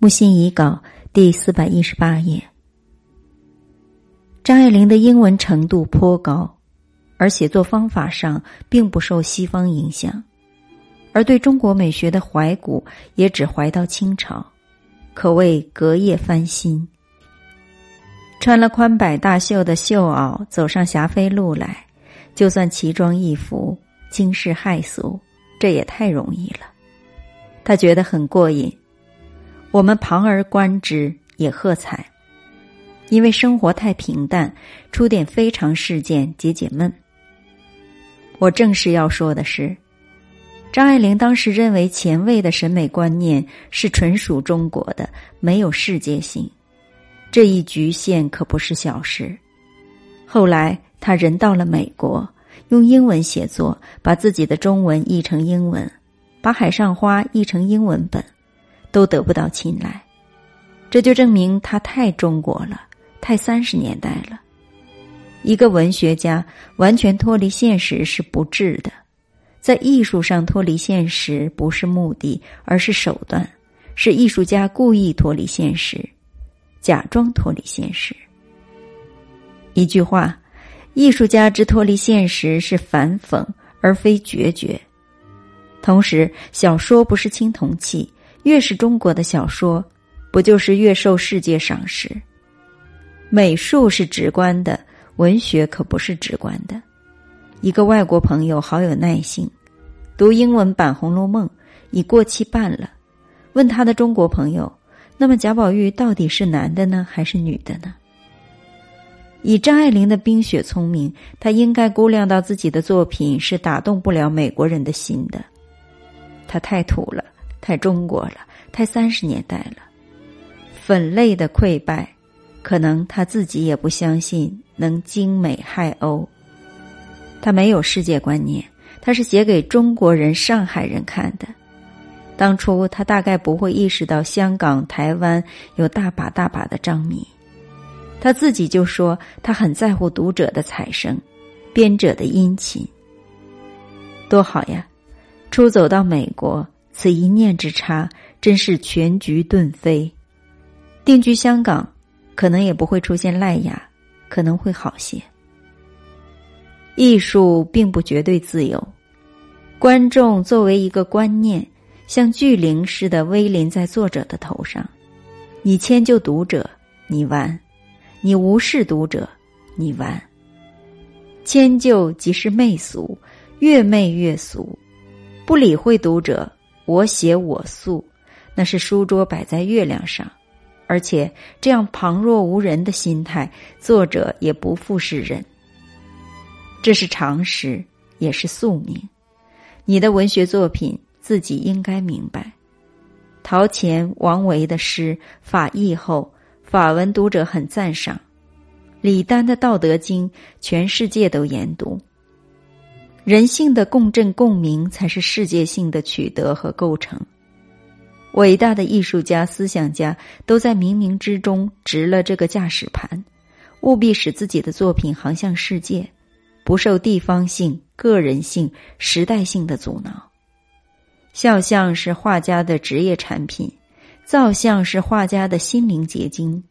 木心遗稿第四百一十八页。张爱玲的英文程度颇高，而写作方法上并不受西方影响，而对中国美学的怀古也只怀到清朝，可谓隔夜翻新。穿了宽摆大袖的绣袄走上霞飞路来，就算奇装异服、惊世骇俗，这也太容易了。他觉得很过瘾。我们旁而观之也喝彩，因为生活太平淡，出点非常事件解解闷。我正是要说的是，张爱玲当时认为前卫的审美观念是纯属中国的，没有世界性，这一局限可不是小事。后来他人到了美国，用英文写作，把自己的中文译成英文，把《海上花》译成英文本。都得不到青睐，这就证明他太中国了，太三十年代了。一个文学家完全脱离现实是不智的，在艺术上脱离现实不是目的，而是手段，是艺术家故意脱离现实，假装脱离现实。一句话，艺术家之脱离现实是反讽而非决绝。同时，小说不是青铜器。越是中国的小说，不就是越受世界赏识？美术是直观的，文学可不是直观的。一个外国朋友好有耐性，读英文版《红楼梦》已过期半了，问他的中国朋友：“那么贾宝玉到底是男的呢，还是女的呢？”以张爱玲的冰雪聪明，她应该估量到自己的作品是打动不了美国人的心的。她太土了。太中国了，太三十年代了。粉类的溃败，可能他自己也不相信能精美害欧。他没有世界观念，他是写给中国人、上海人看的。当初他大概不会意识到香港、台湾有大把大把的张迷。他自己就说他很在乎读者的彩声，编者的殷勤。多好呀！出走到美国。此一念之差，真是全局顿飞。定居香港，可能也不会出现赖雅，可能会好些。艺术并不绝对自由，观众作为一个观念，像巨灵似的威临在作者的头上。你迁就读者，你完；你无视读者，你完。迁就即是媚俗，越媚越俗，不理会读者。我写我素，那是书桌摆在月亮上，而且这样旁若无人的心态，作者也不复是人。这是常识，也是宿命。你的文学作品自己应该明白。陶潜、王维的诗法译后，法文读者很赞赏；李丹的《道德经》，全世界都研读。人性的共振共鸣才是世界性的取得和构成。伟大的艺术家、思想家都在冥冥之中执了这个驾驶盘，务必使自己的作品航向世界，不受地方性、个人性、时代性的阻挠。肖像是画家的职业产品，造像是画家的心灵结晶。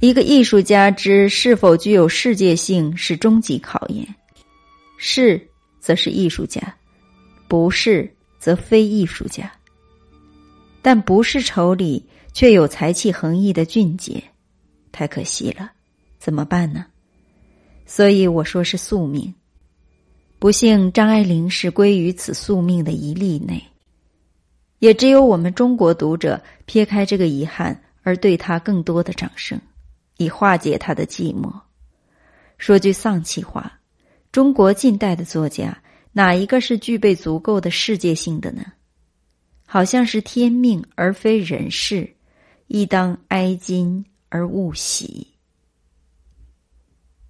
一个艺术家之是否具有世界性，是终极考验。是，则是艺术家；不是，则非艺术家。但不是丑里却有才气横溢的俊杰，太可惜了，怎么办呢？所以我说是宿命。不幸张爱玲是归于此宿命的一例内，也只有我们中国读者撇开这个遗憾，而对他更多的掌声，以化解他的寂寞。说句丧气话。中国近代的作家，哪一个是具备足够的世界性的呢？好像是天命而非人事，亦当哀今而勿喜。